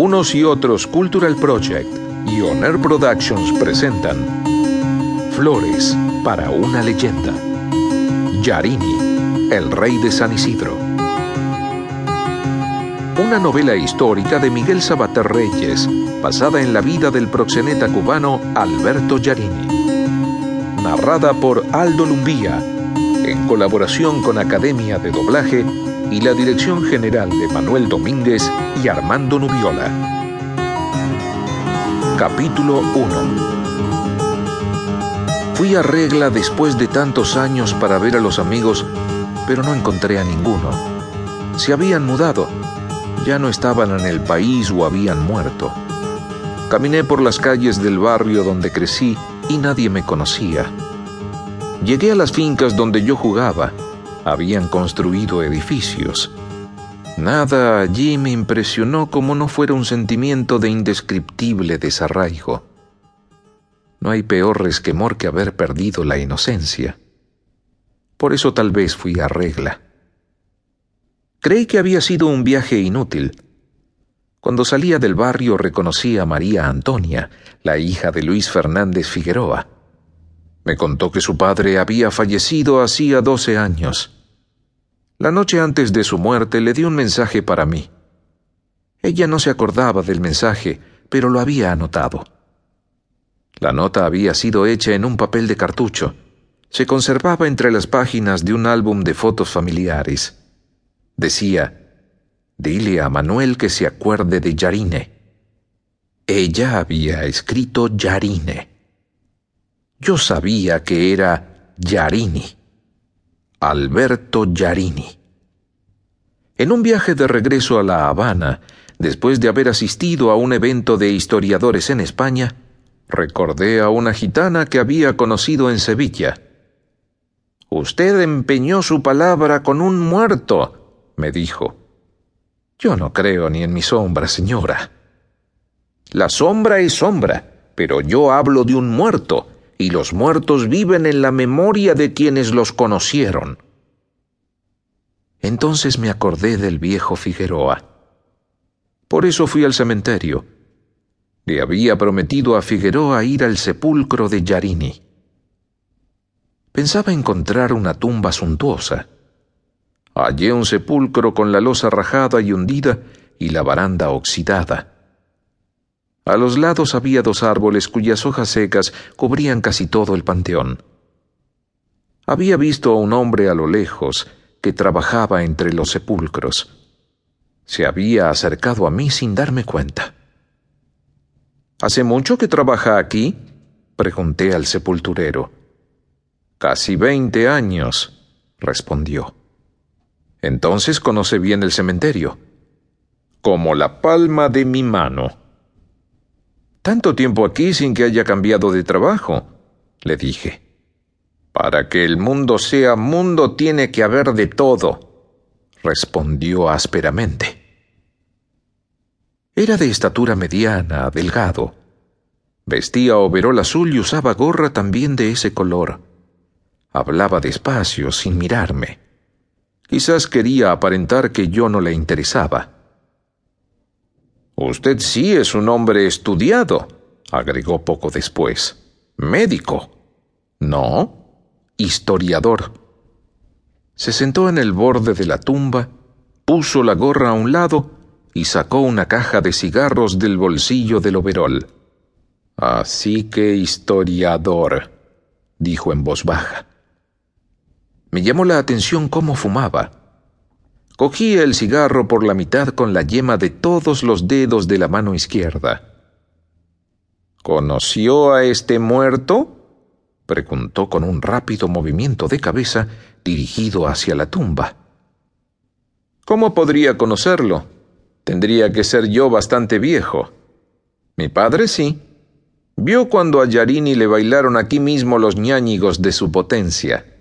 Unos y otros Cultural Project y Honor Productions presentan Flores para una leyenda. Yarini, el rey de San Isidro. Una novela histórica de Miguel Sabater Reyes, basada en la vida del proxeneta cubano Alberto Yarini. Narrada por Aldo Lumbía, en colaboración con Academia de Doblaje y la dirección general de Manuel Domínguez y Armando Nubiola. Capítulo 1 Fui a regla después de tantos años para ver a los amigos, pero no encontré a ninguno. Se habían mudado, ya no estaban en el país o habían muerto. Caminé por las calles del barrio donde crecí y nadie me conocía. Llegué a las fincas donde yo jugaba habían construido edificios. Nada allí me impresionó como no fuera un sentimiento de indescriptible desarraigo. No hay peor resquemor que haber perdido la inocencia. Por eso tal vez fui a regla. Creí que había sido un viaje inútil. Cuando salía del barrio reconocí a María Antonia, la hija de Luis Fernández Figueroa. Me contó que su padre había fallecido hacía doce años. La noche antes de su muerte le dio un mensaje para mí. Ella no se acordaba del mensaje, pero lo había anotado. La nota había sido hecha en un papel de cartucho. Se conservaba entre las páginas de un álbum de fotos familiares. Decía, Dile a Manuel que se acuerde de Yarine. Ella había escrito Yarine. Yo sabía que era Yarini. Alberto Yarini. En un viaje de regreso a La Habana, después de haber asistido a un evento de historiadores en España, recordé a una gitana que había conocido en Sevilla. Usted empeñó su palabra con un muerto, me dijo. Yo no creo ni en mi sombra, señora. La sombra es sombra, pero yo hablo de un muerto, y los muertos viven en la memoria de quienes los conocieron. Entonces me acordé del viejo Figueroa. Por eso fui al cementerio. Le había prometido a Figueroa ir al sepulcro de Yarini. Pensaba encontrar una tumba suntuosa. Hallé un sepulcro con la losa rajada y hundida y la baranda oxidada. A los lados había dos árboles cuyas hojas secas cubrían casi todo el panteón. Había visto a un hombre a lo lejos que trabajaba entre los sepulcros. Se había acercado a mí sin darme cuenta. ¿Hace mucho que trabaja aquí? pregunté al sepulturero. Casi veinte años, respondió. Entonces conoce bien el cementerio. Como la palma de mi mano. Tanto tiempo aquí sin que haya cambiado de trabajo, le dije. Para que el mundo sea mundo tiene que haber de todo, respondió ásperamente. Era de estatura mediana, delgado. Vestía overol azul y usaba gorra también de ese color. Hablaba despacio, sin mirarme. Quizás quería aparentar que yo no le interesaba. Usted sí es un hombre estudiado, agregó poco después. Médico. No, historiador. Se sentó en el borde de la tumba, puso la gorra a un lado y sacó una caja de cigarros del bolsillo del overol. Así que historiador, dijo en voz baja. Me llamó la atención cómo fumaba. Cogía el cigarro por la mitad con la yema de todos los dedos de la mano izquierda. ¿Conoció a este muerto? preguntó con un rápido movimiento de cabeza dirigido hacia la tumba. ¿Cómo podría conocerlo? Tendría que ser yo bastante viejo. Mi padre sí. Vio cuando a Yarini le bailaron aquí mismo los ñáñigos de su potencia.